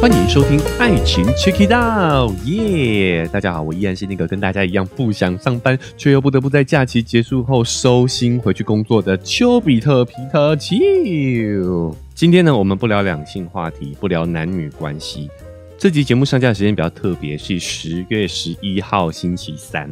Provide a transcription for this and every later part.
欢迎收听《爱情 Check It Out》，耶！大家好，我依然是那个跟大家一样不想上班，却又不得不在假期结束后收心回去工作的丘比特皮特丘。今天呢，我们不聊两性话题，不聊男女关系。这集节目上架的时间比较特别，是十月十一号星期三，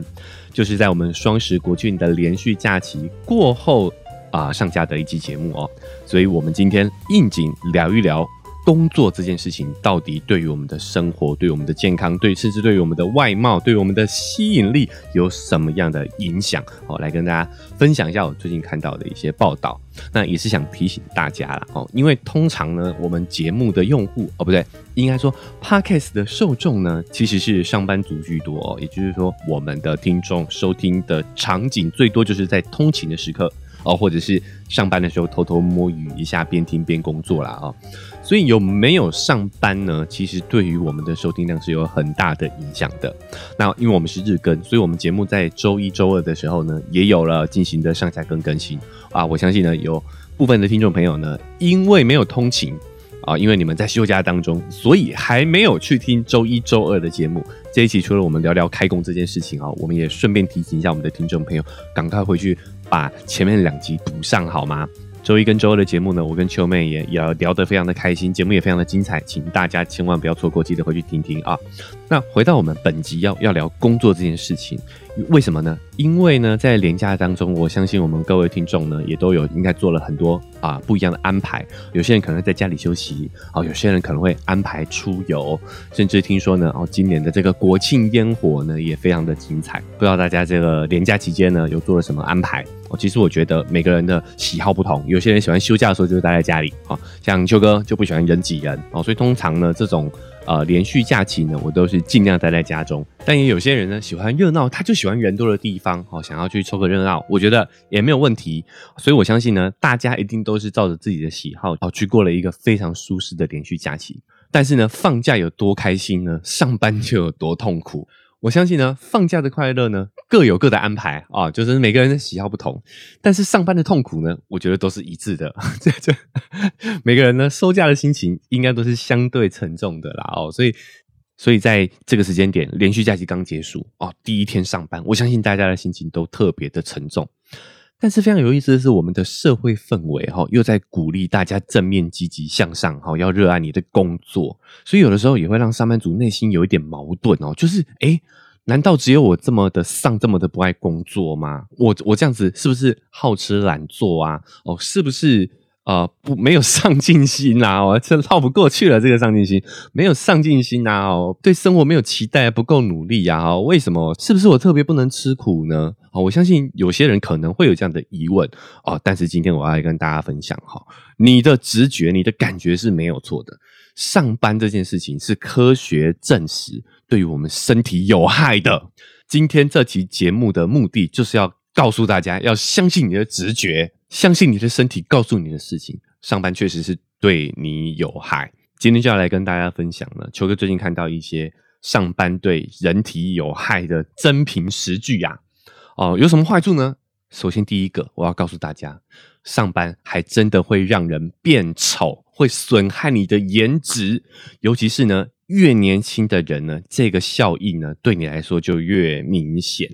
就是在我们双十国庆的连续假期过后啊上架的一集节目哦。所以，我们今天应景聊一聊。工作这件事情到底对于我们的生活、对我们的健康、对甚至对于我们的外貌、对我们的吸引力有什么样的影响？哦，来跟大家分享一下我最近看到的一些报道。那也是想提醒大家了哦，因为通常呢，我们节目的用户哦，不对，应该说 Podcast 的受众呢，其实是上班族居多哦。也就是说，我们的听众收听的场景最多就是在通勤的时刻哦，或者是上班的时候偷偷摸鱼一下，边听边工作啦哦。所以有没有上班呢？其实对于我们的收听量是有很大的影响的。那因为我们是日更，所以我们节目在周一周二的时候呢，也有了进行的上下更更新啊。我相信呢，有部分的听众朋友呢，因为没有通勤啊，因为你们在休假当中，所以还没有去听周一周二的节目。这一期除了我们聊聊开工这件事情啊，我们也顺便提醒一下我们的听众朋友，赶快回去把前面两集补上好吗？周一跟周二的节目呢，我跟秋妹也也聊得非常的开心，节目也非常的精彩，请大家千万不要错过，记得回去听听啊。那回到我们本集要要聊工作这件事情，为什么呢？因为呢，在连假当中，我相信我们各位听众呢，也都有应该做了很多啊不一样的安排。有些人可能在家里休息，哦，有些人可能会安排出游，甚至听说呢，哦，今年的这个国庆烟火呢，也非常的精彩。不知道大家这个连假期间呢，有做了什么安排？哦，其实我觉得每个人的喜好不同，有些人喜欢休假的时候就待在家里，哦，像秋哥就不喜欢人挤人，哦，所以通常呢，这种。呃，连续假期呢，我都是尽量待在家中。但也有些人呢，喜欢热闹，他就喜欢人多的地方，哦，想要去凑个热闹，我觉得也没有问题。所以我相信呢，大家一定都是照着自己的喜好，哦，去过了一个非常舒适的连续假期。但是呢，放假有多开心呢？上班就有多痛苦。我相信呢，放假的快乐呢，各有各的安排啊，就是每个人的喜好不同。但是上班的痛苦呢，我觉得都是一致的。这这，每个人呢，收假的心情应该都是相对沉重的啦。哦，所以，所以在这个时间点，连续假期刚结束哦，第一天上班，我相信大家的心情都特别的沉重。但是非常有意思的是，我们的社会氛围哈，又在鼓励大家正面积极向上哈，要热爱你的工作，所以有的时候也会让上班族内心有一点矛盾哦，就是诶，难道只有我这么的丧，这么的不爱工作吗？我我这样子是不是好吃懒做啊？哦，是不是？呃，不，没有上进心啊！我这绕不过去了。这个上进心，没有上进心啊！哦，对生活没有期待，不够努力呀！哦，为什么？是不是我特别不能吃苦呢？哦，我相信有些人可能会有这样的疑问哦。但是今天我要来跟大家分享哈，你的直觉、你的感觉是没有错的。上班这件事情是科学证实对于我们身体有害的。今天这期节目的目的就是要告诉大家，要相信你的直觉。相信你的身体告诉你的事情，上班确实是对你有害。今天就要来跟大家分享了。球哥最近看到一些上班对人体有害的真凭实据呀。哦，有什么坏处呢？首先第一个，我要告诉大家，上班还真的会让人变丑，会损害你的颜值。尤其是呢，越年轻的人呢，这个效应呢，对你来说就越明显。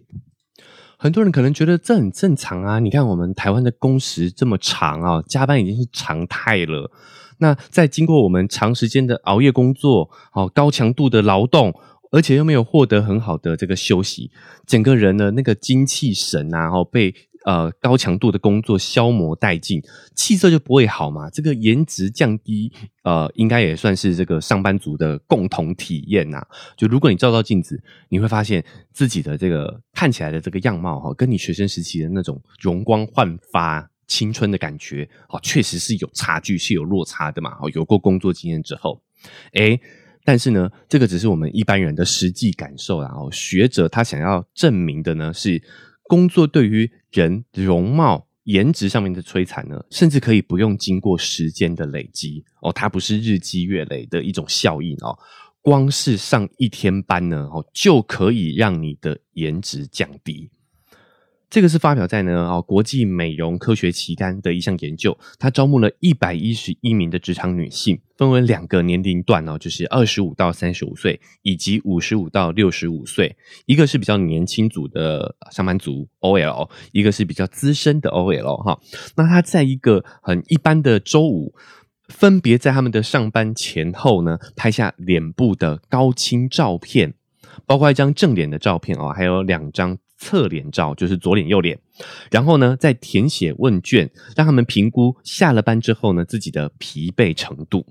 很多人可能觉得这很正常啊！你看我们台湾的工时这么长啊，加班已经是常态了。那在经过我们长时间的熬夜工作，哦，高强度的劳动，而且又没有获得很好的这个休息，整个人的那个精气神啊，哦被。呃，高强度的工作消磨殆尽，气色就不会好嘛。这个颜值降低，呃，应该也算是这个上班族的共同体验呐。就如果你照照镜子，你会发现自己的这个看起来的这个样貌哈，跟你学生时期的那种容光焕发、青春的感觉，哦，确实是有差距，是有落差的嘛。哦，有过工作经验之后，哎，但是呢，这个只是我们一般人的实际感受然后学者他想要证明的呢是。工作对于人容貌、颜值上面的摧残呢，甚至可以不用经过时间的累积哦，它不是日积月累的一种效应哦，光是上一天班呢哦，就可以让你的颜值降低。这个是发表在呢哦国际美容科学期刊的一项研究，它招募了一百一十一名的职场女性，分为两个年龄段哦，就是二十五到三十五岁，以及五十五到六十五岁。一个是比较年轻组的上班族 OL，一个是比较资深的 OL 哈。那他在一个很一般的周五，分别在他们的上班前后呢，拍下脸部的高清照片，包括一张正脸的照片哦，还有两张。侧脸照就是左脸右脸，然后呢，再填写问卷，让他们评估下了班之后呢自己的疲惫程度，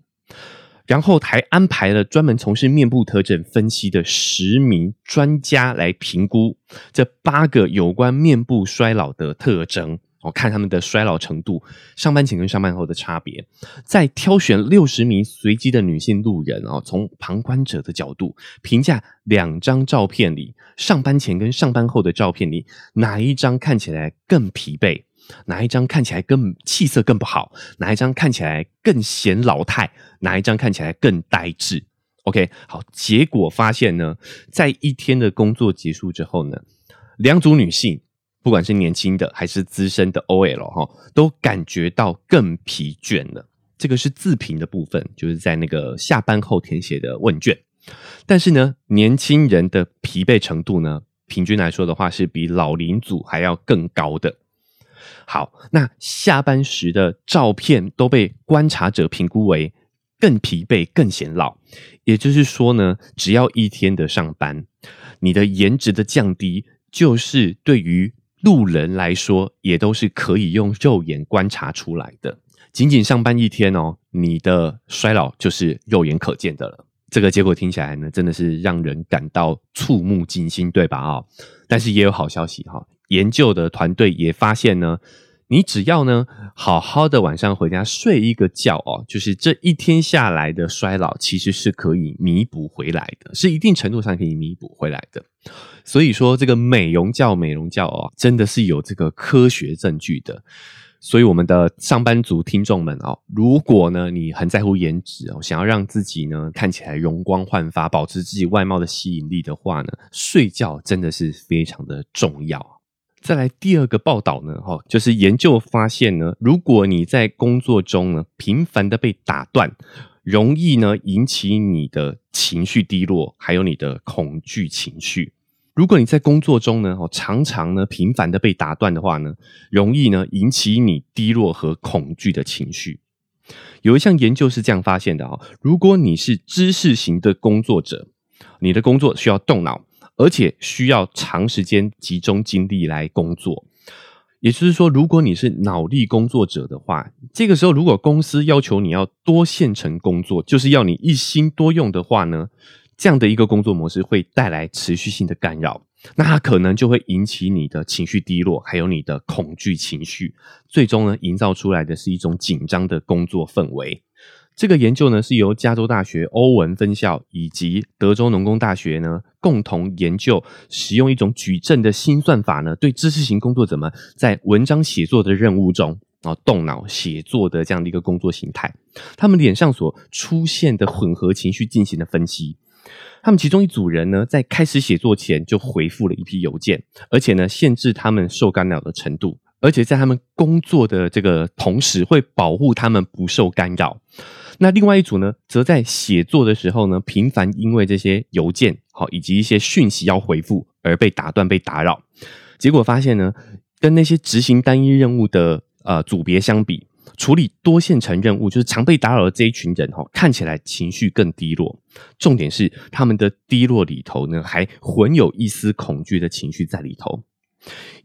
然后还安排了专门从事面部特征分析的十名专家来评估这八个有关面部衰老的特征。我看他们的衰老程度，上班前跟上班后的差别，再挑选六十名随机的女性路人哦，从旁观者的角度评价两张照片里上班前跟上班后的照片里哪一张看起来更疲惫，哪一张看起来更气色更不好，哪一张看起来更显老态，哪一张看起来更呆滞。OK，好，结果发现呢，在一天的工作结束之后呢，两组女性。不管是年轻的还是资深的 OL 哈，都感觉到更疲倦了。这个是自评的部分，就是在那个下班后填写的问卷。但是呢，年轻人的疲惫程度呢，平均来说的话，是比老龄组还要更高的。好，那下班时的照片都被观察者评估为更疲惫、更显老。也就是说呢，只要一天的上班，你的颜值的降低，就是对于路人来说，也都是可以用肉眼观察出来的。仅仅上班一天哦，你的衰老就是肉眼可见的了。这个结果听起来呢，真的是让人感到触目惊心，对吧？啊，但是也有好消息哈，研究的团队也发现呢。你只要呢，好好的晚上回家睡一个觉哦，就是这一天下来的衰老，其实是可以弥补回来的，是一定程度上可以弥补回来的。所以说，这个美容觉、美容觉哦，真的是有这个科学证据的。所以，我们的上班族听众们哦，如果呢你很在乎颜值哦，想要让自己呢看起来容光焕发，保持自己外貌的吸引力的话呢，睡觉真的是非常的重要。再来第二个报道呢，哈，就是研究发现呢，如果你在工作中呢频繁的被打断，容易呢引起你的情绪低落，还有你的恐惧情绪。如果你在工作中呢，哦，常常呢频繁的被打断的话呢，容易呢引起你低落和恐惧的情绪。有一项研究是这样发现的啊，如果你是知识型的工作者，你的工作需要动脑。而且需要长时间集中精力来工作，也就是说，如果你是脑力工作者的话，这个时候如果公司要求你要多线程工作，就是要你一心多用的话呢，这样的一个工作模式会带来持续性的干扰，那它可能就会引起你的情绪低落，还有你的恐惧情绪，最终呢，营造出来的是一种紧张的工作氛围。这个研究呢，是由加州大学欧文分校以及德州农工大学呢共同研究，使用一种矩阵的新算法呢，对知识型工作者们在文章写作的任务中啊，动脑写作的这样的一个工作形态，他们脸上所出现的混合情绪进行了分析。他们其中一组人呢，在开始写作前就回复了一批邮件，而且呢，限制他们受干扰的程度，而且在他们工作的这个同时，会保护他们不受干扰。那另外一组呢，则在写作的时候呢，频繁因为这些邮件好以及一些讯息要回复而被打断、被打扰。结果发现呢，跟那些执行单一任务的呃组别相比，处理多线程任务就是常被打扰的这一群人哈，看起来情绪更低落。重点是他们的低落里头呢，还混有一丝恐惧的情绪在里头。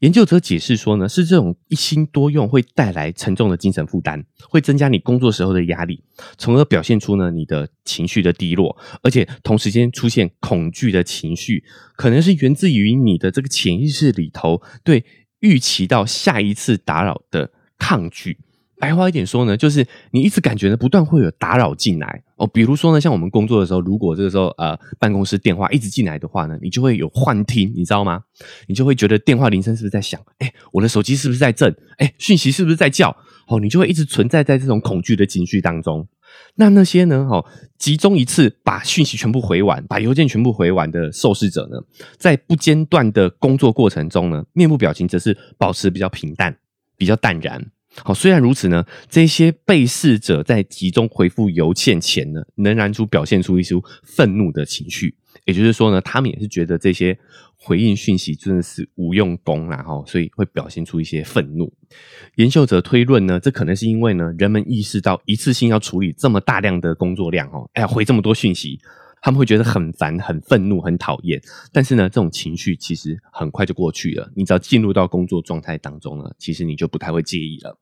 研究者解释说呢，是这种一心多用会带来沉重的精神负担，会增加你工作时候的压力，从而表现出呢你的情绪的低落，而且同时间出现恐惧的情绪，可能是源自于你的这个潜意识里头对预期到下一次打扰的抗拒。白话一点说呢，就是你一直感觉呢，不断会有打扰进来哦。比如说呢，像我们工作的时候，如果这个时候呃办公室电话一直进来的话呢，你就会有幻听，你知道吗？你就会觉得电话铃声是不是在响？哎，我的手机是不是在震？哎，讯息是不是在叫？哦，你就会一直存在在这种恐惧的情绪当中。那那些呢？哈，集中一次把讯息全部回完，把邮件全部回完的受试者呢，在不间断的工作过程中呢，面部表情则是保持比较平淡、比较淡然。好，虽然如此呢，这些被试者在集中回复邮件前呢，仍然出表现出一些愤怒的情绪。也就是说呢，他们也是觉得这些回应讯息真的是无用功，然后所以会表现出一些愤怒。研究者推论呢，这可能是因为呢，人们意识到一次性要处理这么大量的工作量哦，哎，回这么多讯息，他们会觉得很烦、很愤怒、很讨厌。但是呢，这种情绪其实很快就过去了。你只要进入到工作状态当中了，其实你就不太会介意了。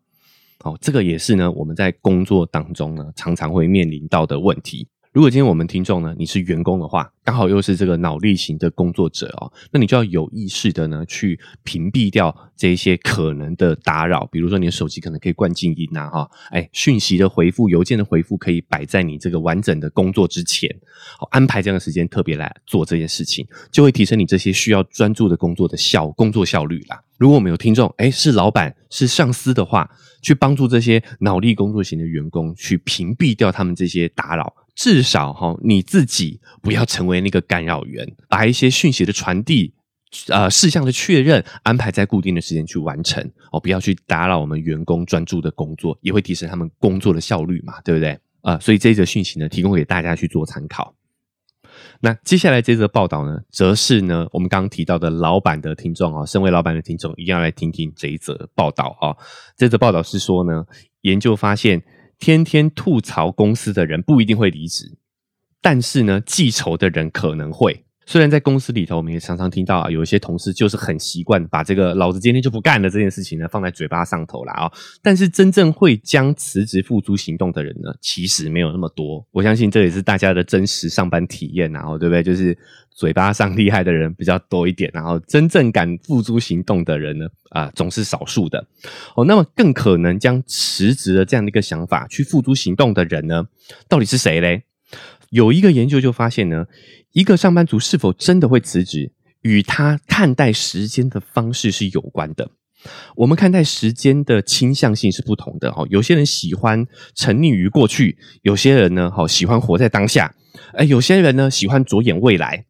哦，这个也是呢，我们在工作当中呢，常常会面临到的问题。如果今天我们听众呢，你是员工的话，刚好又是这个脑力型的工作者哦，那你就要有意识的呢，去屏蔽掉这些可能的打扰，比如说你的手机可能可以关静音呐，哈，哎，讯息的回复、邮件的回复可以摆在你这个完整的工作之前，好，安排这样的时间特别来做这件事情，就会提升你这些需要专注的工作的效工作效率啦。如果我们有听众，哎，是老板是上司的话，去帮助这些脑力工作型的员工，去屏蔽掉他们这些打扰。至少哈，你自己不要成为那个干扰源，把一些讯息的传递、呃事项的确认安排在固定的时间去完成哦，不要去打扰我们员工专注的工作，也会提升他们工作的效率嘛，对不对？啊，所以这一则讯息呢，提供给大家去做参考。那接下来这则报道呢，则是呢我们刚刚提到的老板的听众啊，身为老板的听众，一定要来听听这一则报道啊。这则报道是说呢，研究发现。天天吐槽公司的人不一定会离职，但是呢，记仇的人可能会。虽然在公司里头，我们也常常听到啊，有一些同事就是很习惯把这个“老子今天就不干了”这件事情呢放在嘴巴上头了啊。但是真正会将辞职付诸行动的人呢，其实没有那么多。我相信这也是大家的真实上班体验，然后对不对？就是嘴巴上厉害的人比较多一点，然后真正敢付诸行动的人呢，啊，总是少数的。哦，那么更可能将辞职的这样的一个想法去付诸行动的人呢，到底是谁嘞？有一个研究就发现呢，一个上班族是否真的会辞职，与他看待时间的方式是有关的。我们看待时间的倾向性是不同的哈。有些人喜欢沉溺于过去，有些人呢，好喜欢活在当下。哎，有些人呢，喜欢着眼未来。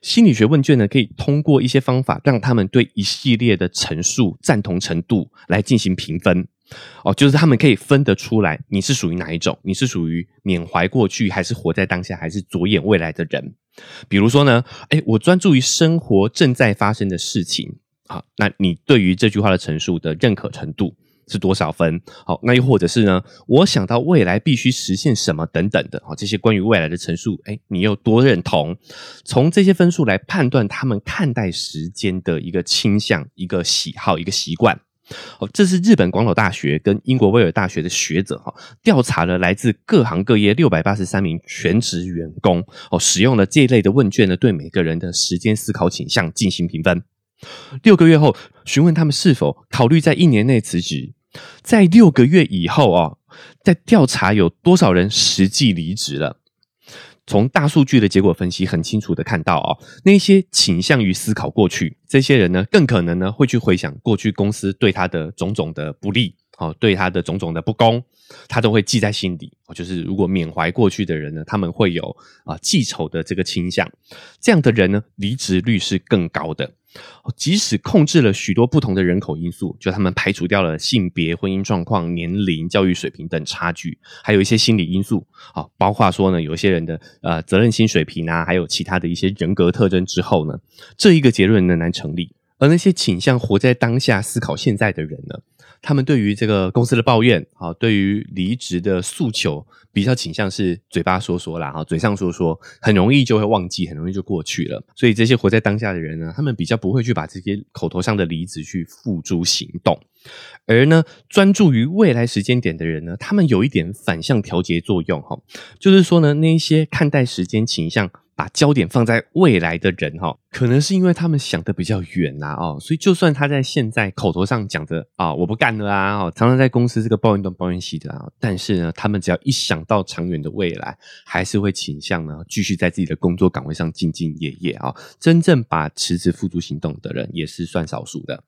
心理学问卷呢，可以通过一些方法，让他们对一系列的陈述赞同程度来进行评分。哦，就是他们可以分得出来，你是属于哪一种？你是属于缅怀过去，还是活在当下，还是着眼未来的人？比如说呢，哎，我专注于生活正在发生的事情。好，那你对于这句话的陈述的认可程度是多少分？好，那又或者是呢，我想到未来必须实现什么等等的。好，这些关于未来的陈述，哎，你又多认同？从这些分数来判断他们看待时间的一个倾向、一个喜好、一个习惯。哦，这是日本广岛大学跟英国威尔大学的学者哈，调查了来自各行各业六百八十三名全职员工哦，使用了这一类的问卷呢，对每个人的时间思考倾向进行评分。六个月后，询问他们是否考虑在一年内辞职。在六个月以后啊，在调查有多少人实际离职了。从大数据的结果分析，很清楚的看到哦，那些倾向于思考过去这些人呢，更可能呢会去回想过去公司对他的种种的不利，哦，对他的种种的不公，他都会记在心底。哦，就是如果缅怀过去的人呢，他们会有啊记仇的这个倾向，这样的人呢，离职率是更高的。即使控制了许多不同的人口因素，就他们排除掉了性别、婚姻状况、年龄、教育水平等差距，还有一些心理因素，啊，包括说呢，有一些人的呃责任心水平啊，还有其他的一些人格特征之后呢，这一个结论仍然成立。而那些倾向活在当下、思考现在的人呢？他们对于这个公司的抱怨，好，对于离职的诉求，比较倾向是嘴巴说说啦，哈，嘴上说说，很容易就会忘记，很容易就过去了。所以这些活在当下的人呢，他们比较不会去把这些口头上的离职去付诸行动。而呢，专注于未来时间点的人呢，他们有一点反向调节作用，哈，就是说呢，那一些看待时间倾向。把焦点放在未来的人哈，可能是因为他们想的比较远呐哦，所以就算他在现在口头上讲着啊我不干了啊，常常在公司这个抱怨东抱怨西的啊，但是呢，他们只要一想到长远的未来，还是会倾向呢继续在自己的工作岗位上兢兢业业啊。真正把辞职付诸行动的人，也是算少数的。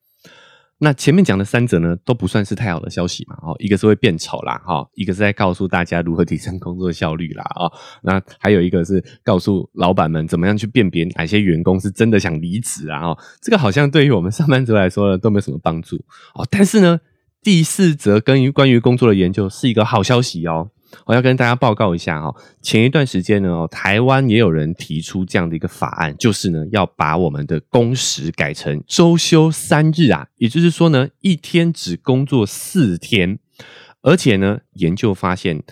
那前面讲的三者呢，都不算是太好的消息嘛，哦，一个是会变丑啦，哈，一个是在告诉大家如何提升工作效率啦，啊，那还有一个是告诉老板们怎么样去辨别哪些员工是真的想离职啊，哦，这个好像对于我们上班族来说，都没有什么帮助，哦，但是呢，第四则跟于关于工作的研究是一个好消息哦。我要跟大家报告一下哈，前一段时间呢，台湾也有人提出这样的一个法案，就是呢要把我们的工时改成周休三日啊，也就是说呢，一天只工作四天，而且呢，研究发现，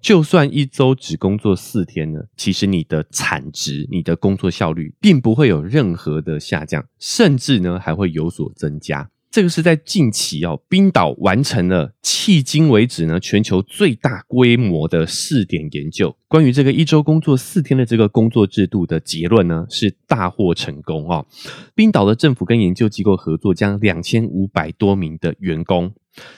就算一周只工作四天呢，其实你的产值、你的工作效率并不会有任何的下降，甚至呢还会有所增加。这个是在近期哦，冰岛完成了迄今为止呢全球最大规模的试点研究。关于这个一周工作四天的这个工作制度的结论呢，是大获成功哦。冰岛的政府跟研究机构合作，将两千五百多名的员工。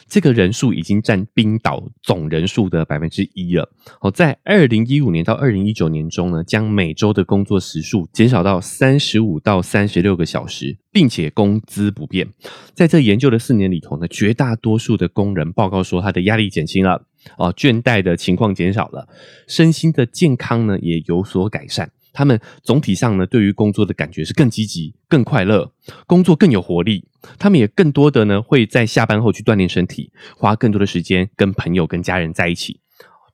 这个人数已经占冰岛总人数的百分之一了。哦，在二零一五年到二零一九年中呢，将每周的工作时数减少到三十五到三十六个小时，并且工资不变。在这研究的四年里头呢，绝大多数的工人报告说，他的压力减轻了，哦，倦怠的情况减少了，身心的健康呢也有所改善。他们总体上呢，对于工作的感觉是更积极、更快乐，工作更有活力。他们也更多的呢，会在下班后去锻炼身体，花更多的时间跟朋友、跟家人在一起，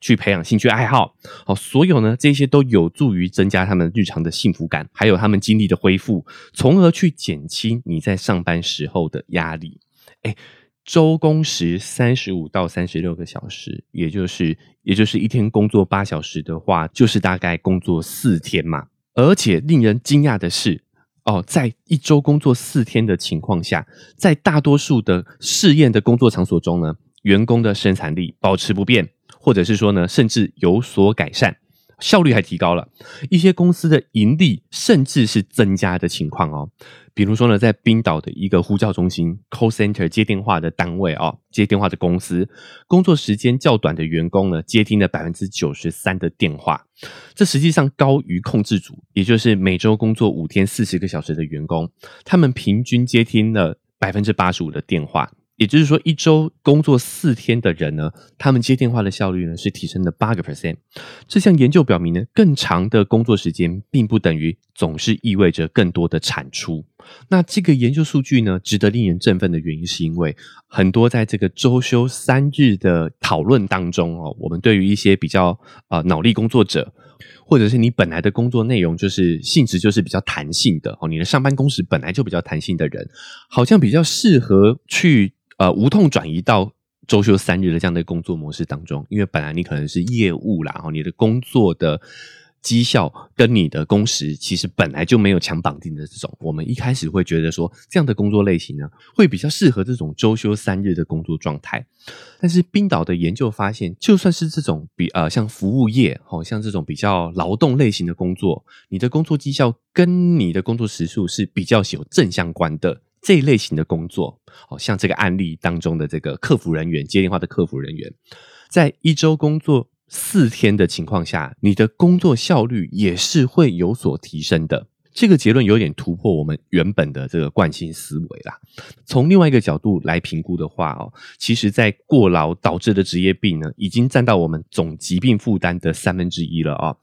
去培养兴趣爱好。好，所有呢这些都有助于增加他们日常的幸福感，还有他们精力的恢复，从而去减轻你在上班时候的压力。哎。周工时三十五到三十六个小时，也就是也就是一天工作八小时的话，就是大概工作四天嘛。而且令人惊讶的是，哦，在一周工作四天的情况下，在大多数的试验的工作场所中呢，员工的生产力保持不变，或者是说呢，甚至有所改善。效率还提高了，一些公司的盈利甚至是增加的情况哦。比如说呢，在冰岛的一个呼叫中心 （call center） 接电话的单位哦，接电话的公司，工作时间较短的员工呢，接听了百分之九十三的电话，这实际上高于控制组，也就是每周工作五天四十个小时的员工，他们平均接听了百分之八十五的电话。也就是说，一周工作四天的人呢，他们接电话的效率呢是提升了八个 percent。这项研究表明呢，更长的工作时间并不等于总是意味着更多的产出。那这个研究数据呢，值得令人振奋的原因，是因为很多在这个周休三日的讨论当中哦，我们对于一些比较啊脑力工作者。或者是你本来的工作内容就是性质就是比较弹性的哦，你的上班工时本来就比较弹性的人，好像比较适合去呃无痛转移到周休三日的这样的工作模式当中，因为本来你可能是业务啦，哦，你的工作的。绩效跟你的工时其实本来就没有强绑定的这种，我们一开始会觉得说这样的工作类型呢，会比较适合这种周休三日的工作状态。但是冰岛的研究发现，就算是这种比呃像服务业，好像这种比较劳动类型的工作，你的工作绩效跟你的工作时数是比较有正相关的这一类型的工作，哦，像这个案例当中的这个客服人员接电话的客服人员，在一周工作。四天的情况下，你的工作效率也是会有所提升的。这个结论有点突破我们原本的这个惯性思维啦。从另外一个角度来评估的话哦，其实，在过劳导致的职业病呢，已经占到我们总疾病负担的三分之一了啊。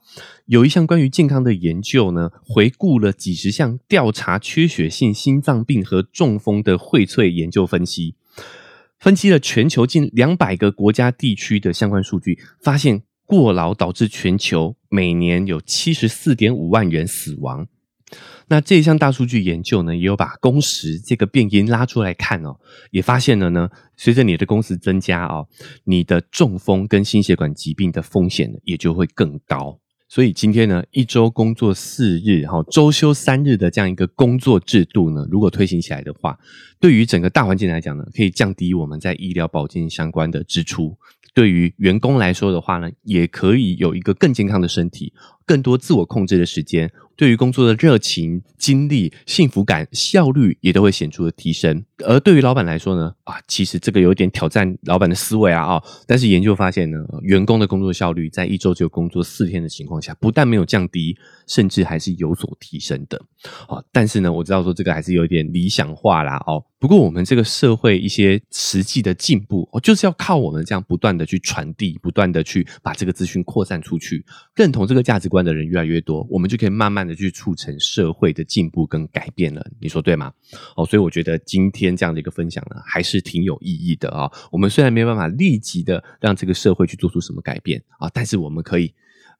有一项关于健康的研究呢，回顾了几十项调查缺血性心脏病和中风的荟萃研究分析。分析了全球近两百个国家地区的相关数据，发现过劳导致全球每年有七十四点五万人死亡。那这一项大数据研究呢，也有把工时这个变因拉出来看哦，也发现了呢，随着你的工时增加哦，你的中风跟心血管疾病的风险呢，也就会更高。所以今天呢，一周工作四日，哈，周休三日的这样一个工作制度呢，如果推行起来的话，对于整个大环境来讲呢，可以降低我们在医疗保健相关的支出；对于员工来说的话呢，也可以有一个更健康的身体，更多自我控制的时间。对于工作的热情、精力、幸福感、效率也都会显著的提升。而对于老板来说呢，啊，其实这个有点挑战老板的思维啊，啊，但是研究发现呢，员工的工作效率在一周只有工作四天的情况下，不但没有降低，甚至还是有所提升的。啊，但是呢，我知道说这个还是有点理想化啦，哦，不过我们这个社会一些实际的进步，哦，就是要靠我们这样不断的去传递，不断的去把这个资讯扩散出去，认同这个价值观观的人越来越多，我们就可以慢慢的去促成社会的进步跟改变了。你说对吗？哦，所以我觉得今天这样的一个分享呢，还是挺有意义的啊。我们虽然没有办法立即的让这个社会去做出什么改变啊，但是我们可以。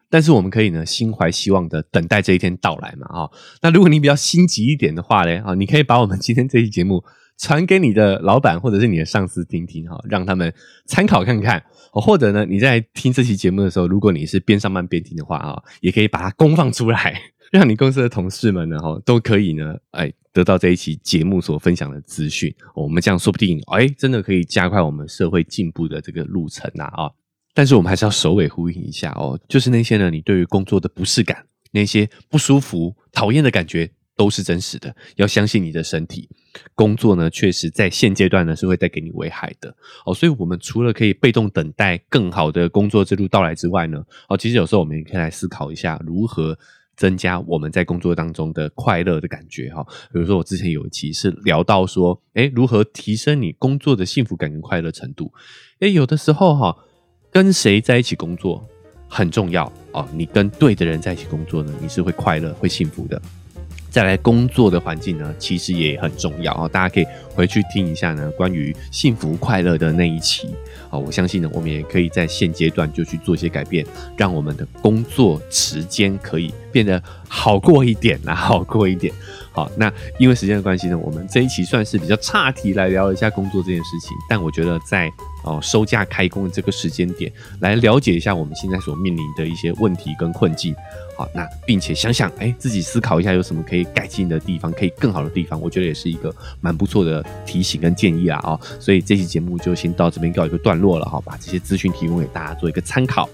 但是我们可以呢，心怀希望的等待这一天到来嘛，啊，那如果你比较心急一点的话呢，啊，你可以把我们今天这期节目传给你的老板或者是你的上司听听，哈，让他们参考看看，或者呢，你在听这期节目的时候，如果你是边上班边听的话，啊，也可以把它公放出来，让你公司的同事们呢，哈，都可以呢，哎，得到这一期节目所分享的资讯，我们这样说不定，哎，真的可以加快我们社会进步的这个路程呐，啊。但是我们还是要首尾呼应一下哦，就是那些呢，你对于工作的不适感，那些不舒服、讨厌的感觉都是真实的。要相信你的身体，工作呢，确实在现阶段呢是会带给你危害的哦。所以，我们除了可以被动等待更好的工作之路到来之外呢，哦，其实有时候我们也可以来思考一下，如何增加我们在工作当中的快乐的感觉哈。比如说，我之前有一期是聊到说，哎，如何提升你工作的幸福感跟快乐程度？哎，有的时候哈。跟谁在一起工作很重要哦，你跟对的人在一起工作呢，你是会快乐、会幸福的。再来，工作的环境呢，其实也很重要啊。大家可以回去听一下呢，关于幸福快乐的那一期啊。我相信呢，我们也可以在现阶段就去做一些改变，让我们的工作时间可以变得好过一点啊，好过一点。好，那因为时间的关系呢，我们这一期算是比较岔题来聊一下工作这件事情。但我觉得在哦收假开工的这个时间点，来了解一下我们现在所面临的一些问题跟困境。好，那并且想想，哎，自己思考一下有什么可以改进的地方，可以更好的地方，我觉得也是一个蛮不错的提醒跟建议啊。哦，所以这期节目就先到这边告一个段落了哈，把这些资讯提供给大家做一个参考。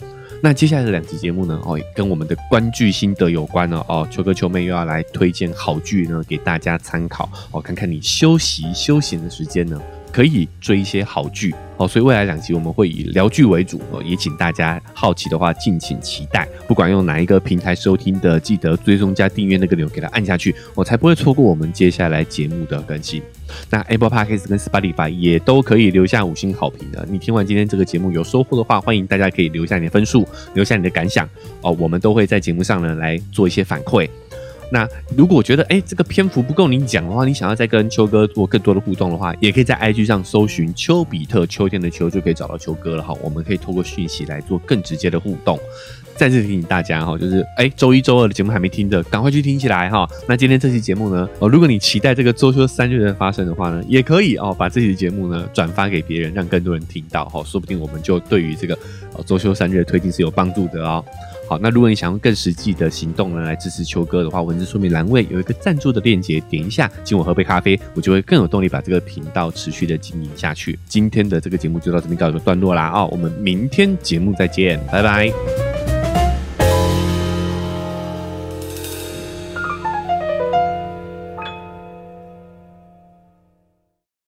那接下来的两集节目呢？哦，跟我们的观剧心得有关呢。哦，秋哥秋妹又要来推荐好剧呢，给大家参考。哦，看看你休息休闲的时间呢。可以追一些好剧哦，所以未来两集我们会以聊剧为主哦，也请大家好奇的话敬请期待。不管用哪一个平台收听的，记得追踪加订阅那个钮，给它按下去，我才不会错过我们接下来节目的更新。那 Apple Podcast 跟 Spotify 也都可以留下五星好评的。你听完今天这个节目有收获的话，欢迎大家可以留下你的分数，留下你的感想哦，我们都会在节目上呢来做一些反馈。那如果觉得哎这个篇幅不够你讲的话，你想要再跟秋哥做更多的互动的话，也可以在 IG 上搜寻丘比特秋天的秋就可以找到秋哥了哈。我们可以透过讯息来做更直接的互动。再次提醒大家哈，就是哎周一周二的节目还没听的，赶快去听起来哈。那今天这期节目呢，哦如果你期待这个周休三日的发生的话呢，也可以哦把这期节目呢转发给别人，让更多人听到哈，说不定我们就对于这个哦周休三日的推进是有帮助的哦。好，那如果你想用更实际的行动呢来支持秋哥的话，文字说明栏位有一个赞助的链接，点一下，请我喝杯咖啡，我就会更有动力把这个频道持续的经营下去。今天的这个节目就到这边告一个段落啦，啊，我们明天节目再见，拜拜。